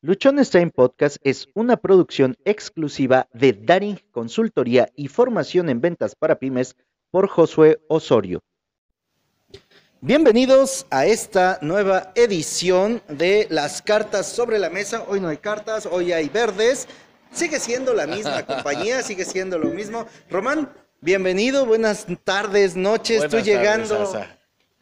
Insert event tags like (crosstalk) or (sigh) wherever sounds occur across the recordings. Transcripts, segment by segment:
Luchones Time Podcast es una producción exclusiva de Daring Consultoría y Formación en Ventas para Pymes por Josué Osorio. Bienvenidos a esta nueva edición de las cartas sobre la mesa. Hoy no hay cartas, hoy hay verdes. Sigue siendo la misma (laughs) compañía, sigue siendo lo mismo. Román, bienvenido, buenas tardes, noches. Buenas Estoy llegando tardes,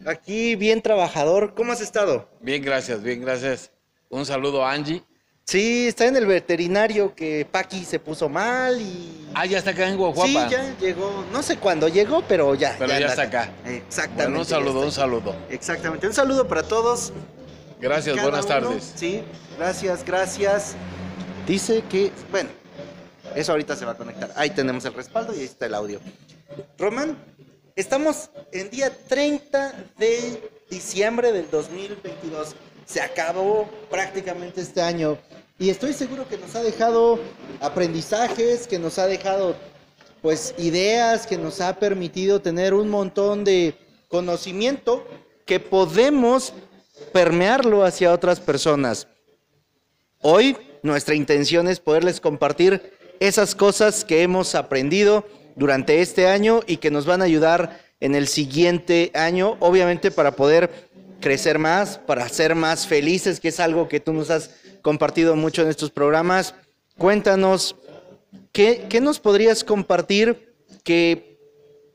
aquí bien trabajador. ¿Cómo has estado? Bien, gracias, bien, gracias. Un saludo a Angie. Sí, está en el veterinario que Paqui se puso mal y... Ah, ya está acá en Sí, Guajuapa. ya llegó, no sé cuándo llegó, pero ya. Pero ya está acá. Exactamente. Bueno, un saludo, un saludo. Exactamente, un saludo para todos. Gracias, cada buenas uno. tardes. Sí, gracias, gracias. Dice que, bueno, eso ahorita se va a conectar. Ahí tenemos el respaldo y ahí está el audio. Román, estamos en día 30 de diciembre del 2022. Se acabó prácticamente este año y estoy seguro que nos ha dejado aprendizajes, que nos ha dejado pues ideas, que nos ha permitido tener un montón de conocimiento que podemos permearlo hacia otras personas. Hoy nuestra intención es poderles compartir esas cosas que hemos aprendido durante este año y que nos van a ayudar en el siguiente año, obviamente para poder crecer más, para ser más felices, que es algo que tú nos has compartido mucho en estos programas. Cuéntanos, ¿qué, qué nos podrías compartir que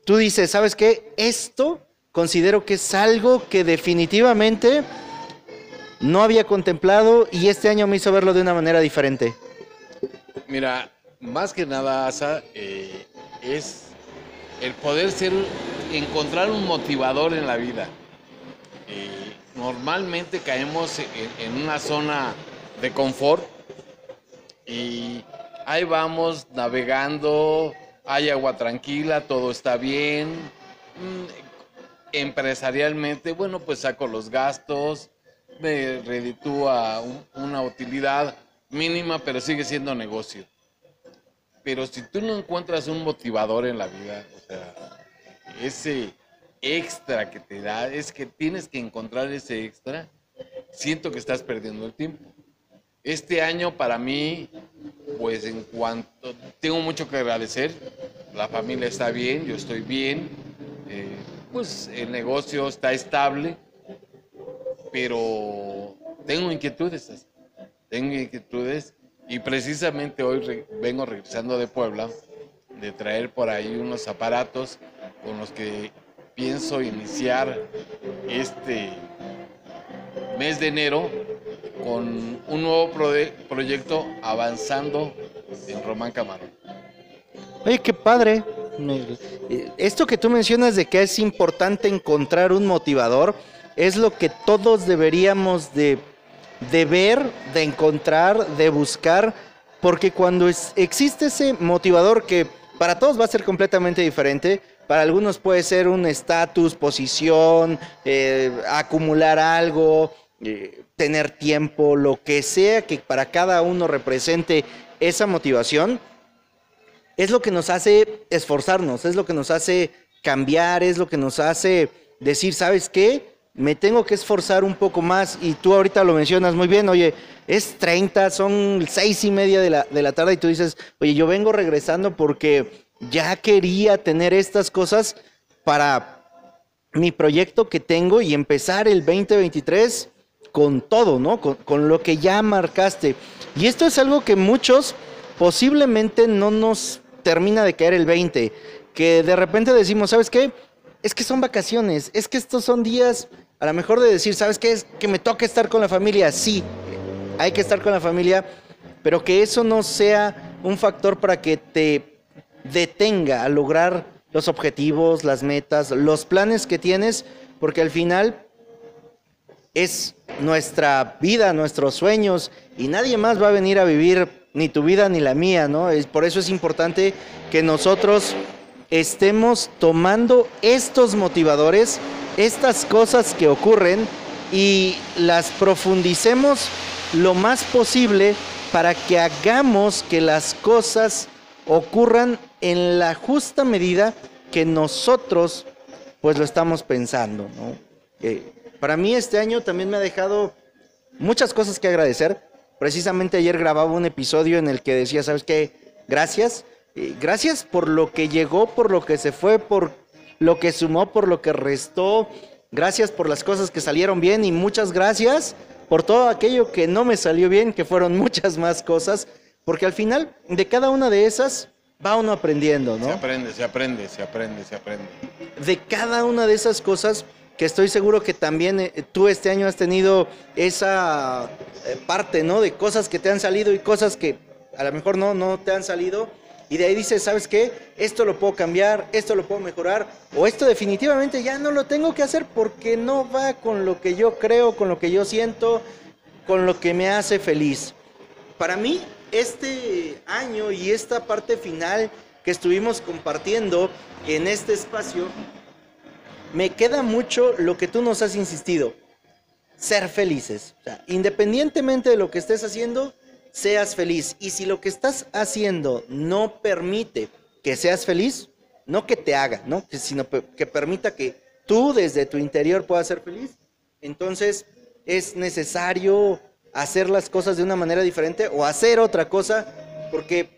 tú dices, ¿sabes qué? Esto considero que es algo que definitivamente no había contemplado y este año me hizo verlo de una manera diferente. Mira, más que nada, Asa, eh, es el poder ser, encontrar un motivador en la vida. Eh, normalmente caemos en, una zona de confort y ahí vamos navegando, hay agua tranquila, todo está bien. Mm, Empresarialmente, bueno, pues saco los gastos, me reditúa un- una utilidad mínima, pero sigue siendo negocio. Pero si tú no encuentras un motivador en la vida, o sea, ese extra que te da, es que tienes que encontrar ese extra, siento que estás perdiendo el tiempo. Este año para mí, pues en cuanto, tengo mucho que agradecer, la familia está bien, yo estoy bien, eh, pues el negocio está estable, pero tengo inquietudes, tengo inquietudes y precisamente hoy vengo regresando de Puebla de traer por ahí unos aparatos con los que pienso iniciar este mes de enero con un nuevo proyecto avanzando en Román Camarón. Oye, qué padre. Eh, Esto que tú mencionas de que es importante encontrar un motivador es lo que todos deberíamos de, de ver, de encontrar, de buscar, porque cuando existe ese motivador que para todos va a ser completamente diferente, para algunos puede ser un estatus, posición, eh, acumular algo, eh, tener tiempo, lo que sea que para cada uno represente esa motivación es lo que nos hace esforzarnos, es lo que nos hace cambiar, es lo que nos hace decir, ¿sabes qué? Me tengo que esforzar un poco más y tú ahorita lo mencionas muy bien, oye, es 30, son seis y media de la, de la tarde y tú dices, oye, yo vengo regresando porque ya quería tener estas cosas para mi proyecto que tengo y empezar el 2023 con todo, ¿no? Con, lo que ya marcaste. Y esto es algo que muchos posiblemente no nos termina de caer el 20, que de repente decimos, ¿sabes qué? Es que son vacaciones, es que estos son días, a lo mejor de decir, ¿sabes qué? Es que me toca estar con la familia, sí, hay que estar con la familia, pero que eso no sea un factor para que te detenga a lograr los objetivos, las metas, los planes que tienes, porque al final es nuestra vida, nuestros sueños, y nadie más va a venir a vivir ni tu vida ni la mía, ¿no? Por eso es importante que nosotros estemos tomando estos motivadores, estas cosas que ocurren, y las profundicemos lo más posible para que hagamos que las cosas ocurran en la justa medida que nosotros pues lo estamos pensando, ¿no? Para mí este año también me ha dejado muchas cosas que agradecer, Precisamente ayer grababa un episodio en el que decía, ¿sabes qué? Gracias. Gracias por lo que llegó, por lo que se fue, por lo que sumó, por lo que restó. Gracias por las cosas que salieron bien y muchas gracias por todo aquello que no me salió bien, que fueron (laughs) muchas más cosas, porque al final de cada una de esas va uno aprendiendo, ¿no? Se aprende, se aprende, se aprende, se aprende. De cada una de esas cosas que estoy seguro que también eh, tú este año has tenido esa eh, parte, ¿no? De cosas que te han salido y cosas que a lo mejor no, no te han salido. Y de ahí dices, ¿sabes qué? Esto lo puedo cambiar, esto lo puedo mejorar, o esto definitivamente ya no lo tengo que hacer porque no va con lo que yo creo, con lo que yo siento, con lo que me hace feliz. Para mí, este año y esta parte final que estuvimos compartiendo en este espacio, me queda mucho lo que tú nos has insistido, ser felices. independientemente de lo que estés haciendo, seas feliz. Y si lo que estás haciendo no permite que seas feliz, no que te haga, ¿no? sino que permita que tú desde tu interior puedas ser feliz, entonces es necesario hacer las cosas de una manera diferente o hacer otra cosa, porque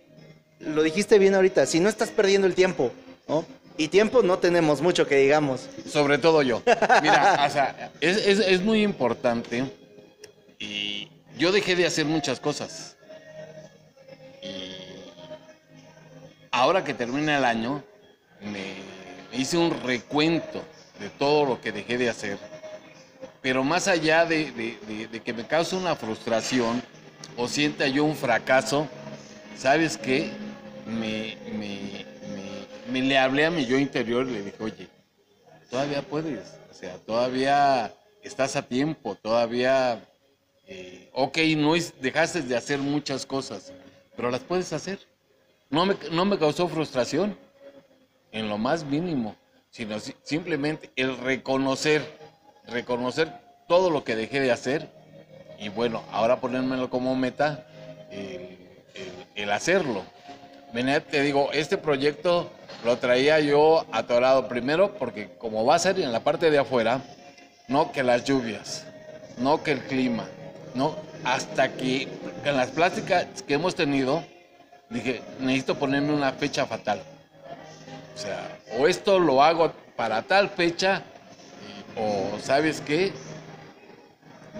lo dijiste bien ahorita, si no estás perdiendo el tiempo, ¿no? Y tiempo no tenemos mucho que digamos. Sobre todo yo. Mira, (laughs) o sea, es, muy importante. Y yo dejé de hacer muchas cosas. Y ahora que termina el año, me hice un recuento de todo lo que dejé de hacer. Pero más allá de, que me cause una frustración o sienta yo un fracaso, ¿sabes qué? me, me le hablé a mi yo interior y le dije, oye, todavía puedes, o sea, todavía estás a tiempo, todavía, eh, ok, no es, dejaste de hacer muchas cosas, pero las puedes hacer. No me, no me causó frustración, en lo más mínimo, sino simplemente el reconocer, reconocer todo lo que dejé de hacer y bueno, ahora ponérmelo como meta, el, el hacerlo. Te digo, este proyecto lo traía yo atorado primero porque como va a ser en la parte de afuera, no que las lluvias, no que el clima, no, hasta que en las plásticas que hemos tenido, dije, necesito ponerme una fecha fatal. O sea, o esto lo hago para tal fecha, o sabes qué,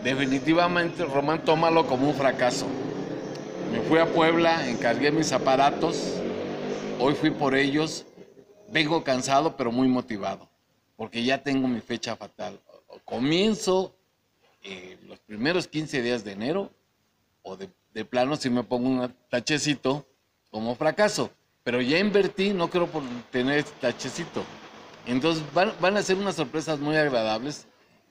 definitivamente Román tómalo como un fracaso. Me fui a Puebla, encargué mis aparatos, hoy fui por ellos, vengo cansado pero muy motivado, porque ya tengo mi fecha fatal. Comienzo eh, los primeros 15 días de enero, o de, plano si me pongo un tachecito como fracaso, pero ya invertí, no quiero tener este tachecito. Entonces van, a ser unas sorpresas muy agradables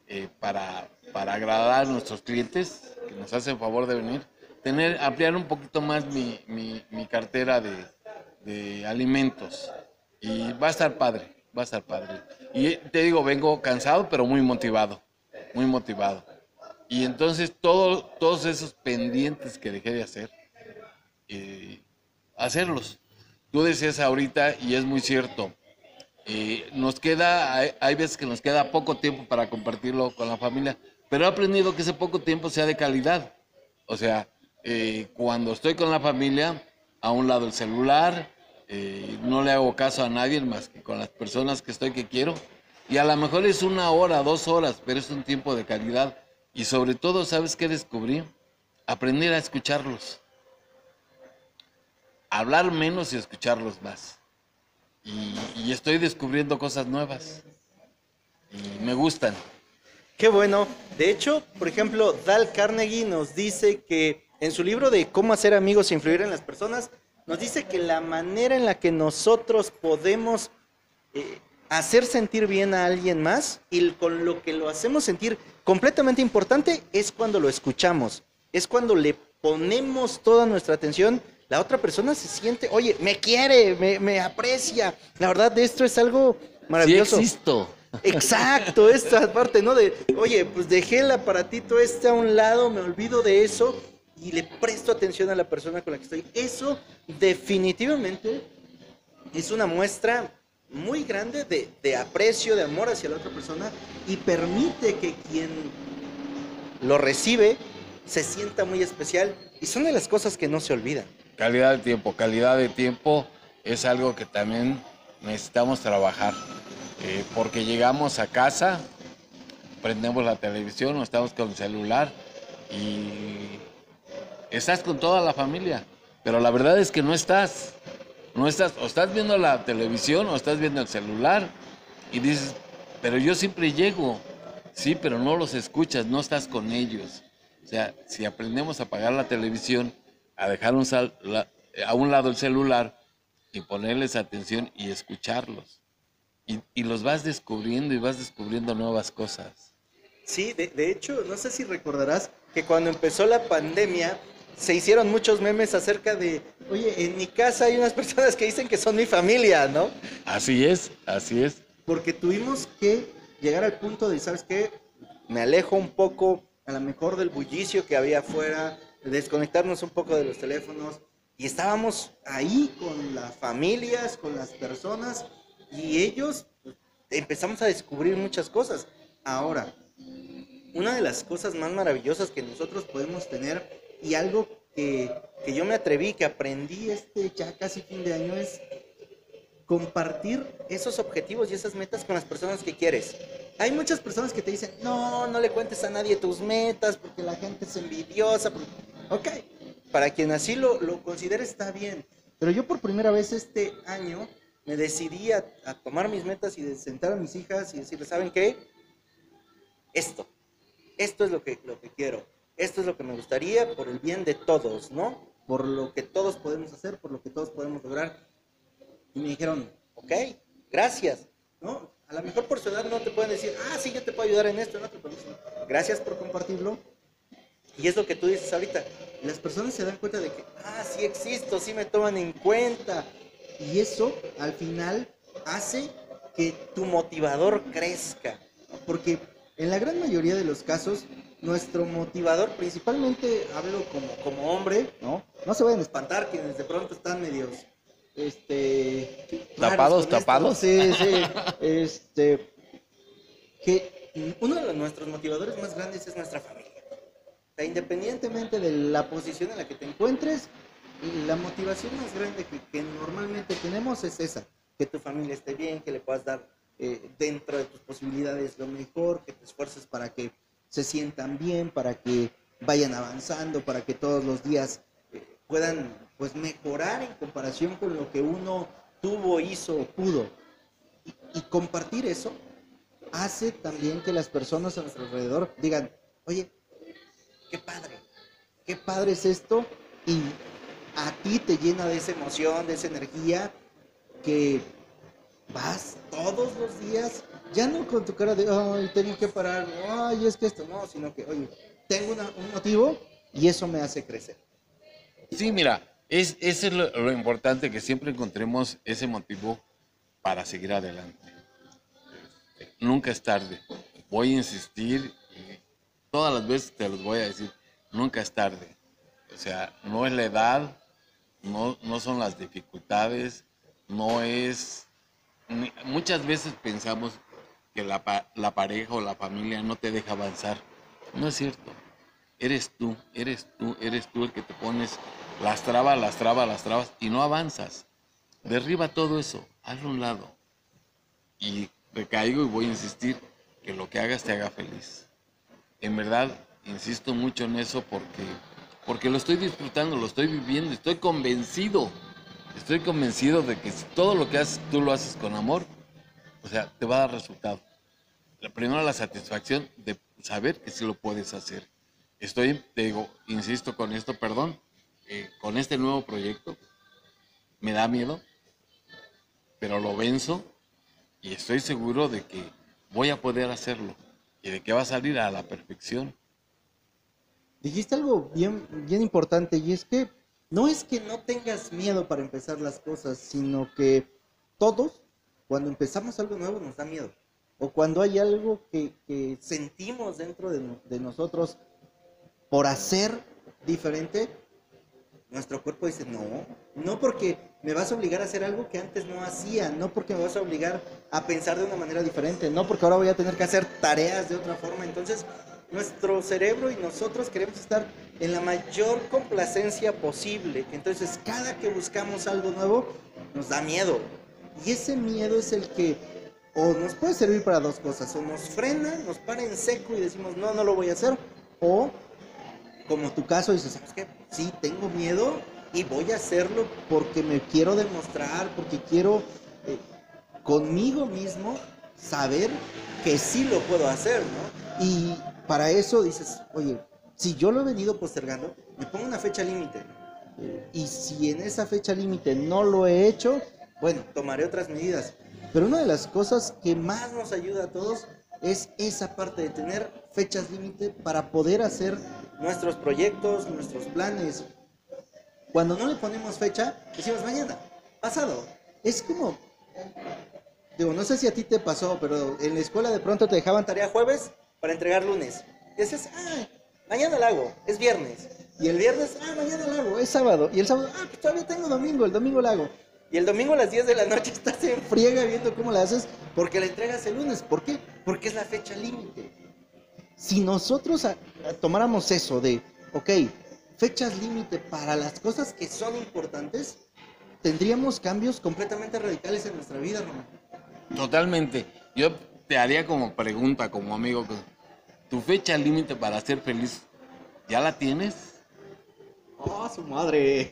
eh, para, para agradar a nuestros clientes que nos hacen favor de venir, tener, ampliar un poquito más mi, mi, cartera de, de alimentos. Y va a estar padre, va a estar padre. Y te digo, vengo cansado, pero muy motivado, muy motivado. Y entonces todo, todos esos pendientes que dejé de hacer, eh, hacerlos. Tú decías ahorita, y es muy cierto, eh, nos queda, hay, veces que nos queda poco tiempo para compartirlo con la familia, pero he aprendido que ese poco tiempo sea de calidad. O sea, eh, cuando estoy con la familia, a un lado el celular, eh, no le hago caso a nadie más que con las personas que estoy que quiero. Y a lo mejor es una hora, dos horas, pero es un tiempo de calidad. Y sobre todo, ¿sabes qué descubrí? Aprender a escucharlos. Hablar menos y escucharlos más. Y, estoy descubriendo cosas nuevas. Y me gustan. Qué bueno. De hecho, por ejemplo, Dal Carnegie nos dice que en su libro de cómo hacer amigos e influir en las personas, nos dice que la manera en la que nosotros podemos eh, hacer sentir bien a alguien más y con lo que lo hacemos sentir completamente importante es cuando lo escuchamos, es cuando le ponemos toda nuestra atención. La otra persona se siente, oye, me quiere, me, aprecia. La verdad, de esto es algo maravilloso. Sí existo. Exacto, esta parte, ¿no? De, oye, pues dejé el aparatito este a un lado, me olvido de eso y le presto atención a la persona con la que estoy. Eso definitivamente es una muestra muy grande de, aprecio, de amor hacia la otra persona y permite que quien lo recibe se sienta muy especial y son de las cosas que no se olvidan. Calidad de tiempo, calidad de tiempo es algo que también necesitamos trabajar, eh, porque llegamos a casa, prendemos la televisión o estamos con el celular y estás con toda la familia, pero la verdad es que no estás. No estás, o estás viendo la televisión o estás viendo el celular y dices, pero yo siempre llego. Sí, pero no los escuchas, no estás con ellos. O sea, si aprendemos a apagar la televisión, a dejar un a un lado el celular y ponerles atención y escucharlos. Y, y, los vas descubriendo y vas descubriendo nuevas cosas. Sí, de, de hecho, no sé si recordarás que cuando empezó la pandemia, se hicieron muchos memes acerca de, oye, en mi casa hay unas (laughs) personas que dicen que son mi familia, ¿no? Así es, así es. Porque tuvimos que llegar al punto de, ¿sabes qué? Me alejo un poco, a lo mejor del bullicio que había afuera, desconectarnos un poco de los teléfonos. Y estábamos ahí con las familias, con las personas, y ellos pues, empezamos a descubrir muchas cosas. Ahora, una de las cosas más maravillosas que nosotros podemos tener y algo que, que, yo me atreví, que aprendí este ya casi fin de año es compartir esos objetivos y esas metas con las personas que quieres. Hay muchas personas que te dicen, no, no le cuentes a nadie tus metas porque la gente es envidiosa. Ok, para quien así lo, lo considere está bien. Pero yo por primera vez este año me decidí a, a tomar mis metas y de sentar a mis hijas y decirles, ¿saben qué? Esto, esto es lo que, lo que quiero esto es lo que me gustaría por el bien de todos, ¿no? Por lo que todos podemos hacer, por lo que todos podemos lograr. Y me dijeron, ok, gracias, ¿no? A lo mejor por su edad no te pueden decir, ah, sí, yo te puedo ayudar en esto, en otro, pero gracias por compartirlo. Y es lo que tú dices ahorita. Las personas se dan cuenta de que, ah, sí existo, sí me toman en cuenta. Y eso, al final, hace que tu motivador crezca. Porque en la gran mayoría de los casos, nuestro motivador, principalmente hablo como, como hombre, ¿no? No se vayan a espantar quienes de pronto están medios, este... Tapados, tapados. Sí, sí. (laughs) este, que uno de nuestros motivadores más grandes es nuestra familia. O sea, independientemente de la posición en la que te encuentres, la motivación más grande que, que normalmente tenemos es esa, que tu familia esté bien, que le puedas dar eh, dentro de tus posibilidades lo mejor, que te esfuerces para que se sientan bien, para que vayan avanzando, para que todos los días eh, puedan pues mejorar en comparación con lo que uno tuvo, hizo o pudo. Y, compartir eso hace también que las personas a nuestro alrededor digan, oye, qué padre, qué padre es esto y a ti te llena de esa emoción, de esa energía que vas todos los días ya no con tu cara de, ay, tengo que parar, ay, es que esto, no, sino que, oye, tengo un motivo y eso me hace crecer. Sí, mira, es, eso es lo, importante, que siempre encontremos ese motivo para seguir adelante. nunca es tarde. Voy a insistir, todas las veces te los voy a decir, nunca es tarde. O sea, no es la edad, no, no son las dificultades, no es... Muchas veces pensamos que la, pareja o la familia no te deja avanzar. No es cierto. Eres tú, eres tú, eres tú el que te pones las trabas, las trabas, las trabas y no avanzas. Derriba todo eso, hazlo a un lado. Y recaigo y voy a insistir que lo que hagas te haga feliz. En verdad, insisto mucho en eso porque, porque lo estoy disfrutando, lo estoy viviendo, estoy convencido. Estoy convencido de que si todo lo que haces tú lo haces con amor, o sea, te va a dar resultado. Primero la satisfacción de saber que sí lo puedes hacer. Estoy, te digo, insisto con esto, perdón, eh, con este nuevo proyecto, me da miedo, pero lo venzo y estoy seguro de que voy a poder hacerlo y de que va a salir a la perfección. Dijiste algo bien, bien importante y es que no es que no tengas miedo para empezar las cosas, sino que todos cuando empezamos algo nuevo nos da miedo. O cuando hay algo que, sentimos dentro de, nosotros por hacer diferente, nuestro cuerpo dice, no, no porque me vas a obligar a hacer algo que antes no hacía, no porque me vas a obligar a pensar de una manera diferente, no porque ahora voy a tener que hacer tareas de otra forma. Entonces, nuestro cerebro y nosotros queremos estar en la mayor complacencia posible. Entonces, cada que buscamos algo nuevo, nos da miedo. Y ese miedo es el que o nos puede servir para dos cosas. O nos frena, nos para en seco y decimos, no, no lo voy a hacer. O, como tu caso, dices, ¿sabes qué? Sí, tengo miedo y voy a hacerlo porque me quiero demostrar, porque quiero eh, conmigo mismo saber que sí lo puedo hacer, ¿no? Y para eso dices, oye, si yo lo he venido postergando, me pongo una fecha límite. Y si en esa fecha límite no lo he hecho, bueno, tomaré otras medidas. Pero una de las cosas que más nos ayuda a todos es esa parte de tener fechas límite para poder hacer nuestros proyectos, nuestros planes. Cuando no le ponemos fecha, decimos mañana, pasado. Es como, digo, no sé si a ti te pasó, pero en la escuela de pronto te dejaban tarea jueves para entregar lunes. Dices, ah, mañana la hago, es viernes. Y el viernes, ah, mañana la hago, es sábado. Y el sábado, ah, pues todavía tengo domingo, el domingo la hago. Y el domingo a las 10 de la noche (laughs) estás en friega viendo cómo la haces porque la entregas el lunes. ¿Por qué? Porque es la fecha límite. Si nosotros tomáramos eso de, ok, fechas límite para las cosas que son importantes, tendríamos cambios completamente radicales en nuestra vida, Román. Totalmente. Yo te haría como pregunta, como amigo, ¿tu fecha límite para ser feliz ya la tienes? Oh, su madre.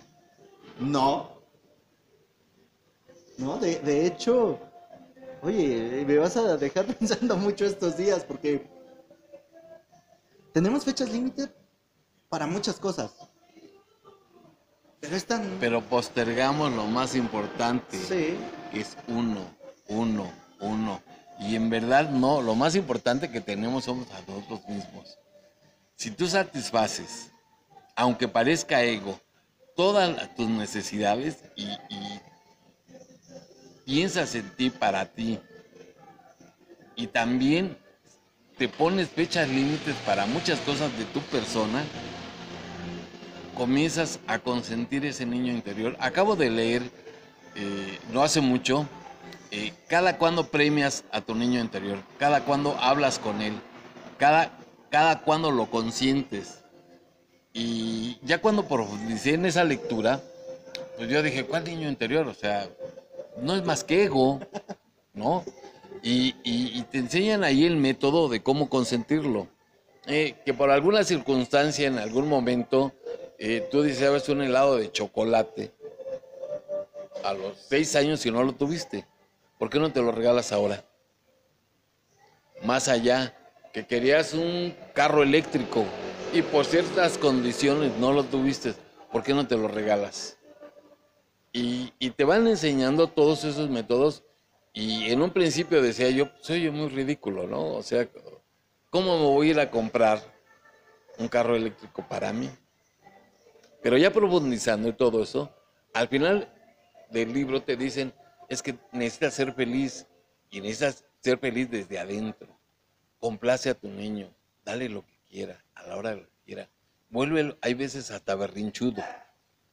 (laughs) no. No, de, de hecho, oye, me vas a dejar (laughs) pensando mucho estos días porque tenemos fechas límite para muchas cosas. Pero es tan... Pero postergamos lo más importante. Sí. Es uno, uno, uno. Y en verdad no, lo más importante que tenemos somos a nosotros mismos. Si tú satisfaces, aunque parezca ego, todas tus necesidades y, y piensas en ti para ti, y también te pones fechas límites para muchas cosas de tu persona, comienzas a consentir ese niño interior. Acabo de leer, eh, no hace mucho, eh, cada cuando premias a tu niño interior, cada cuando hablas con él, cada, cada cuando lo consientes. Y ya cuando profundicé en esa lectura, pues yo dije, ¿cuál niño interior? O sea, no es más que ego, ¿no? Y, te enseñan ahí el método de cómo consentirlo. Eh, que por alguna circunstancia, en algún momento, eh, tú deseabas un helado de chocolate a los seis años y no lo tuviste. ¿Por qué no te lo regalas ahora? Más allá, que querías un carro eléctrico y por ciertas condiciones no lo tuviste, ¿por qué no te lo regalas? Y, te van enseñando todos esos métodos y en un principio decía yo, soy yo muy ridículo, ¿no? O sea, ¿cómo me voy a ir a comprar un carro eléctrico para mí? Pero ya profundizando y todo eso, al final del libro te dicen, es que necesitas ser feliz y necesitas ser feliz desde adentro. Complace a tu niño, dale lo que quiera, a la hora que quiera. Vuelve, hay veces hasta berrinchudo.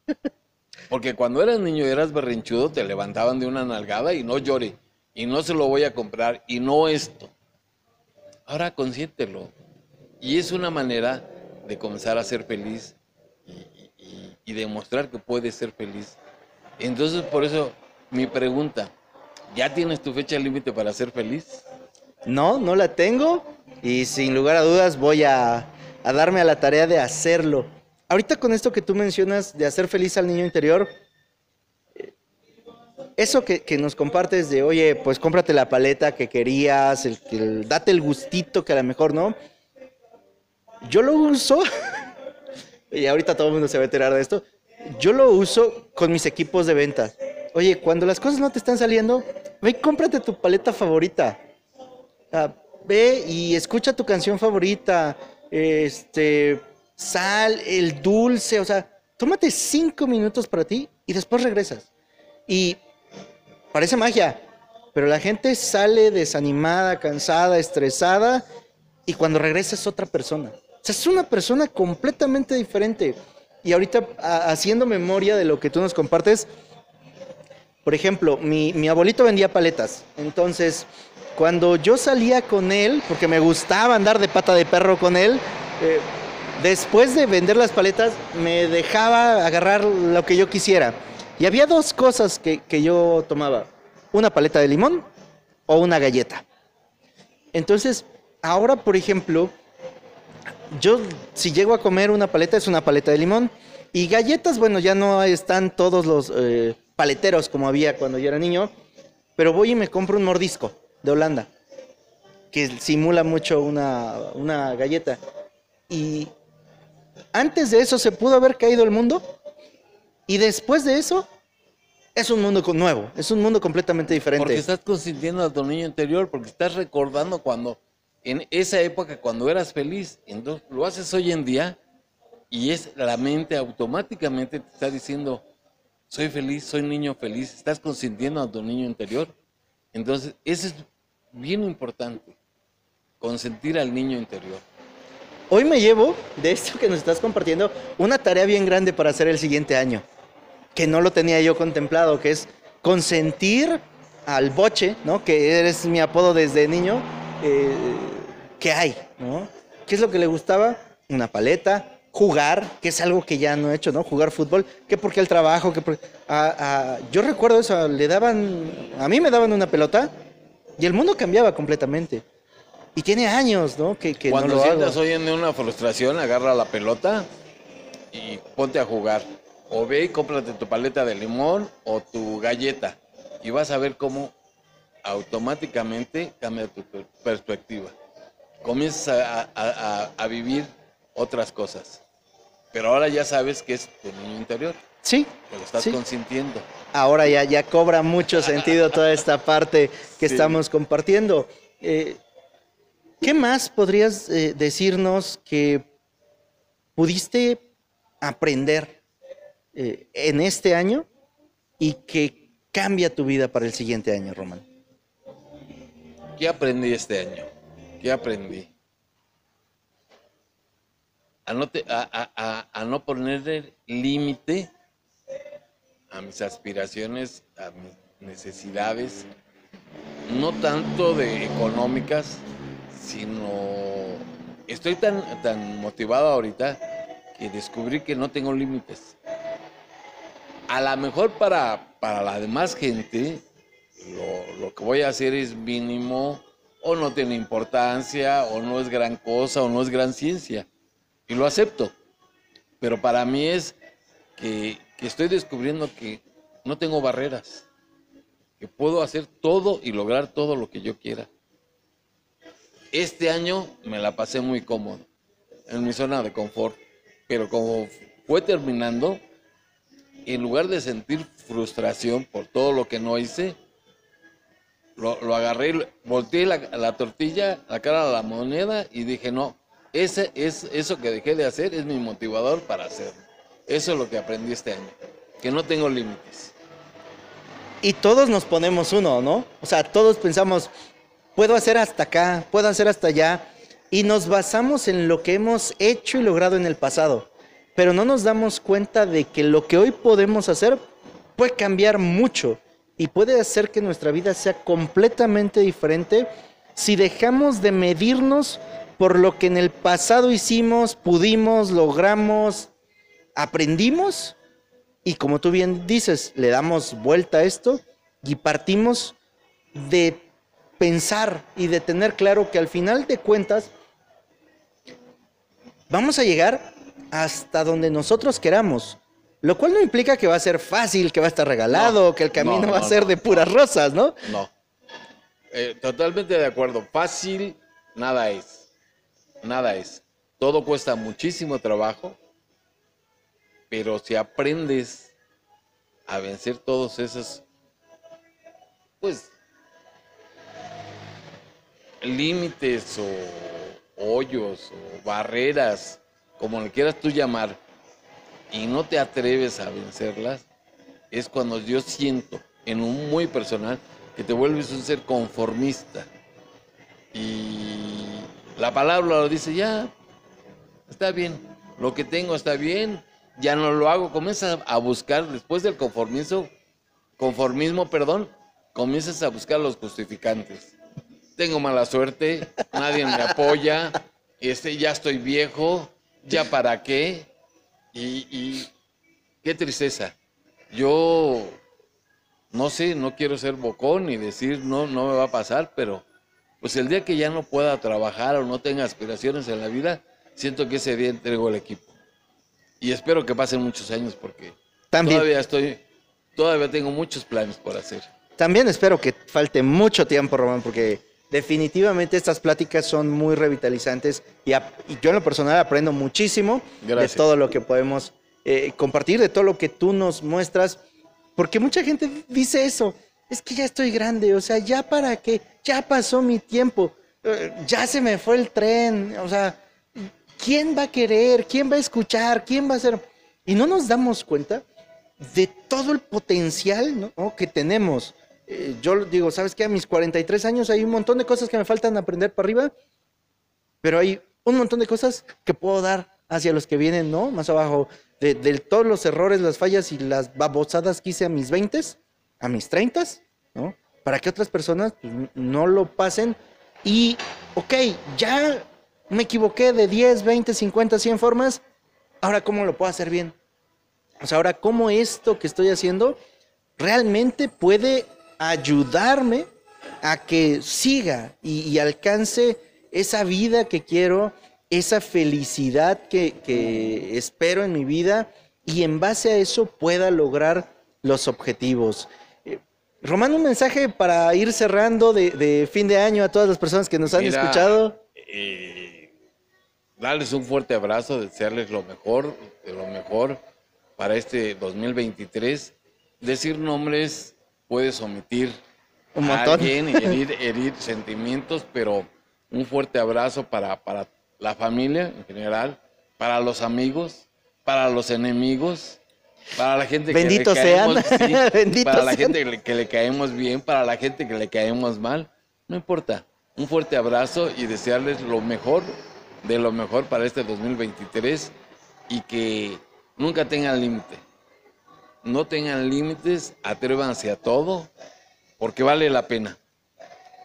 (laughs) Porque cuando eras niño y eras berrinchudo, te levantaban de una nalgada y no llore, y no se lo voy a comprar, y no esto. Ahora consiéntelo. Y es una manera de comenzar a ser feliz y demostrar que puedes ser feliz. Entonces, por eso mi pregunta, ¿ya tienes tu fecha límite para ser feliz? No, no la tengo y sin lugar a dudas voy a, darme a la tarea de hacerlo. Ahorita con esto que tú mencionas de hacer feliz al niño interior, eso que, nos compartes de, oye, pues cómprate la paleta que querías, el, date el gustito que a lo mejor no. Yo lo uso (laughs) y ahorita todo el mundo se va a enterar de esto, yo lo uso con mis equipos de venta. Oye, cuando las cosas no te están saliendo, ve cómprate tu paleta favorita. ve y escucha tu canción favorita. Este, sal, el dulce, o sea, tómate cinco minutos para ti y después regresas. Y parece magia, pero la gente sale desanimada, cansada, estresada y cuando regresa es otra persona. O sea, es una persona completamente diferente. Y ahorita, haciendo memoria de lo que tú nos compartes, por ejemplo, mi, abuelito vendía paletas. Entonces, cuando yo salía con él, porque me gustaba andar de pata de perro con él, eh, después de vender las paletas, me dejaba agarrar lo que yo quisiera. Y había dos cosas que, que yo tomaba, una paleta de limón o una galleta. Entonces, ahora, por ejemplo, yo si llego a comer una paleta es una paleta de limón. Y galletas, bueno, ya no están todos los eh, paleteros como había cuando yo era niño, pero voy y me compro un mordisco de Holanda, que simula mucho una, una galleta. Y antes de eso se pudo haber caído el mundo, y después de eso es un mundo nuevo, es un mundo completamente diferente. Porque estás consintiendo a tu niño interior, porque estás recordando cuando, en esa época, cuando eras feliz, entonces lo haces hoy en día y es la mente automáticamente te está diciendo, soy feliz, soy niño feliz, estás consintiendo a tu niño interior. Entonces, eso es bien importante, consentir al niño interior. Hoy me llevo de esto que nos estás compartiendo una tarea bien grande para hacer el siguiente año, que no lo tenía yo contemplado, que es consentir al boche, ¿no? Que eres mi apodo desde niño, eh, ¿qué hay? ¿no? ¿Qué es lo que le gustaba? Una paleta, jugar, que es algo que ya no he hecho, ¿no? Jugar fútbol, que porque el trabajo, que yo recuerdo eso, le daban, a mí me daban una pelota y el mundo cambiaba completamente. Y tiene años, ¿no? Que, que Cuando no lo sientas hago. hoy en una frustración, agarra la pelota y ponte a jugar. O ve y cómprate tu paleta de limón o tu galleta. Y vas a ver cómo automáticamente cambia tu per- perspectiva. Comienzas a, a- a- a vivir otras cosas. Pero ahora ya sabes que es tu niño interior, Sí, que lo estás Sí. consintiendo. ahora ya, ya cobra mucho sentido toda esta parte que Sí. estamos compartiendo. Eh, ¿Qué más podrías eh, decirnos que pudiste aprender eh, en este año y que cambia tu vida para el siguiente año, Román? ¿Qué aprendí este año? ¿Qué aprendí? A no, te- ponerle límite a mis aspiraciones, a mis necesidades, no tanto de económicas, sino estoy tan, tan motivado ahorita que descubrí que no tengo límites. A lo mejor para, para la demás gente, lo, lo que voy a hacer es mínimo, o no tiene importancia, o no es gran cosa, o no es gran ciencia. Y lo acepto. Pero para mí es que, que estoy descubriendo que no tengo barreras, que puedo hacer todo y lograr todo lo que yo quiera. Este año me la pasé muy cómodo, en mi zona de confort, pero como fue terminando, en lugar de sentir frustración por todo lo que no hice, lo, agarré, volteé la, la tortilla, la cara a la moneda y dije, no, ese es eso que dejé de hacer es mi motivador para hacerlo. Eso es lo que aprendí este año, que no tengo límites. Y todos nos ponemos uno, ¿no? O sea, todos pensamos, puedo hacer hasta acá, puedo hacer hasta allá. Y nos basamos en lo que hemos hecho y logrado en el pasado. Pero no nos damos cuenta de que lo que hoy podemos hacer puede cambiar mucho y puede hacer que nuestra vida sea completamente diferente si dejamos de medirnos por lo que en el pasado hicimos, pudimos, logramos, aprendimos y como tú bien dices, le damos vuelta a esto y partimos de pensar y de tener claro que al final de cuentas vamos a llegar hasta donde nosotros queramos. Lo cual no implica que va a ser fácil, que va a estar regalado, No, que el camino no, va a ser de puras rosas, ¿no? No. Eh, totalmente de acuerdo. Fácil, nada es. Nada es. Todo cuesta muchísimo trabajo, pero si aprendes a vencer todos esos, pues, límites o hoyos o barreras, como le quieras tú llamar, y no te atreves a vencerlas, es cuando yo siento en un muy personal que te vuelves un ser conformista. Y la palabra lo dice, ya, está bien, lo que tengo está bien, ya no lo hago, comienzas a buscar, después del conformismo, conformismo, perdón, comienzas a buscar los justificantes. Tengo mala suerte, nadie me apoya, este, ya estoy viejo, ya para qué. Y, y qué tristeza. Yo no sé, no quiero ser bocón y decir no, no me va a pasar, pero pues el día que ya no pueda trabajar o no tenga aspiraciones en la vida, siento que ese día entrego el equipo. Y espero que pasen muchos años porque También. todavía estoy, todavía tengo muchos planes por hacer. También espero que falte mucho tiempo, Román, porque definitivamente estas pláticas son muy revitalizantes y, a- y yo en lo personal aprendo muchísimo Gracias. de todo lo que podemos eh, compartir, de todo lo que tú nos muestras, porque mucha gente dice eso, es que ya estoy grande, o sea, ya para qué, ya pasó mi tiempo, eh, ya se me fue el tren, o sea, ¿quién va a querer? ¿Quién va a escuchar? ¿Quién va a hacer? Y no nos damos cuenta de todo el potencial ¿no? que tenemos. Eh, yo digo, ¿sabes qué? A mis 43 años hay un montón de cosas que me faltan aprender para arriba, pero hay un montón de cosas que puedo dar hacia los que vienen, ¿no? Más abajo, de, de todos los errores, las fallas y las babosadas que hice a mis 20, a mis 30, ¿no? Para que otras personas pues, no lo pasen y, ok, ya me equivoqué de 10, 20, 50, 100 formas, ahora cómo lo puedo hacer bien. O sea, ahora cómo esto que estoy haciendo realmente puede ayudarme a que siga y, y alcance esa vida que quiero, esa felicidad que, que espero en mi vida y en base a eso pueda lograr los objetivos. Eh, Román, un mensaje para ir cerrando de, de fin de año a todas las personas que nos han Mira, escuchado. eh, darles un fuerte abrazo, desearles lo mejor, de lo mejor para este 2023. Decir nombres puedes omitir Un a alguien y (laughs) herir, herir sentimientos, pero un fuerte abrazo para, para la familia en general, para los amigos, para los enemigos, para la gente Benditos que le caemos, (laughs) sí, para la sean. gente que le, que le caemos bien, para la gente que le caemos mal, no importa. Un fuerte abrazo y desearles lo mejor de lo mejor para este 2023 y que nunca tengan límite. No tengan límites, atrévanse a todo, porque vale la pena.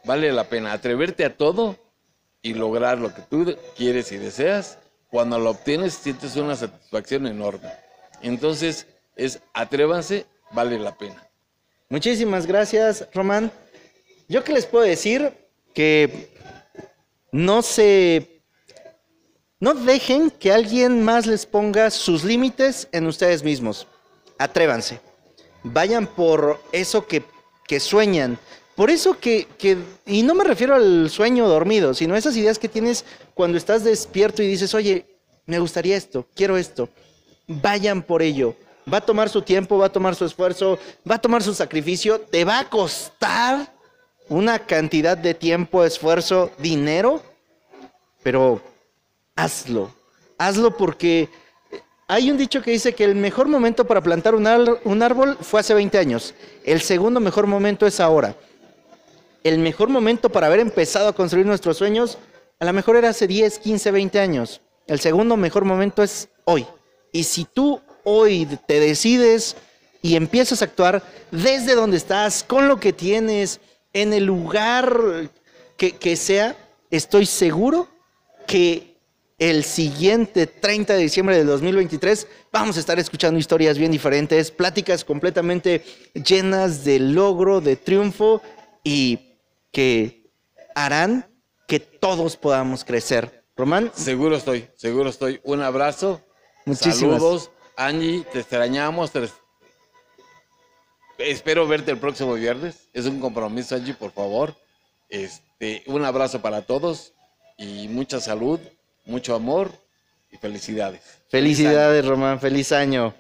Vale la pena atreverte a todo y lograr lo que tú quieres y deseas. Cuando lo obtienes, sientes una satisfacción enorme. Entonces, es atrévanse, vale la pena. Muchísimas gracias, Román. Yo qué les puedo decir que no se no dejen que alguien más les ponga sus límites en ustedes mismos. Atrévanse. Vayan por eso que, que sueñan. Por eso que, que, y no me refiero al sueño dormido, sino esas ideas que tienes cuando estás despierto y dices, oye, me gustaría esto, quiero esto. Vayan por ello. Va a tomar su tiempo, va a tomar su esfuerzo, va a tomar su sacrificio, te va a costar una cantidad de tiempo, esfuerzo, dinero, pero hazlo. Hazlo porque hay un dicho que dice que el mejor momento para plantar un, árbol fue hace 20 años. El segundo mejor momento es ahora. El mejor momento para haber empezado a construir nuestros sueños, a lo mejor era hace 10, 15, 20 años. El segundo mejor momento es hoy. Y si tú hoy te decides y empiezas a actuar desde donde estás, con lo que tienes, en el lugar que sea, estoy seguro que el siguiente 30 de diciembre del 2023 vamos a estar escuchando historias bien diferentes, pláticas completamente llenas de logro, de triunfo y que harán que todos podamos crecer. Román, Seguro estoy, seguro estoy. Un abrazo. Muchísimas. Saludos. Angie, te extrañamos. te- Espero verte el próximo viernes. Es un compromiso, Angie, por favor. Este, un abrazo para todos y mucha salud, mucho amor y felicidades. felicidades Román, feliz año.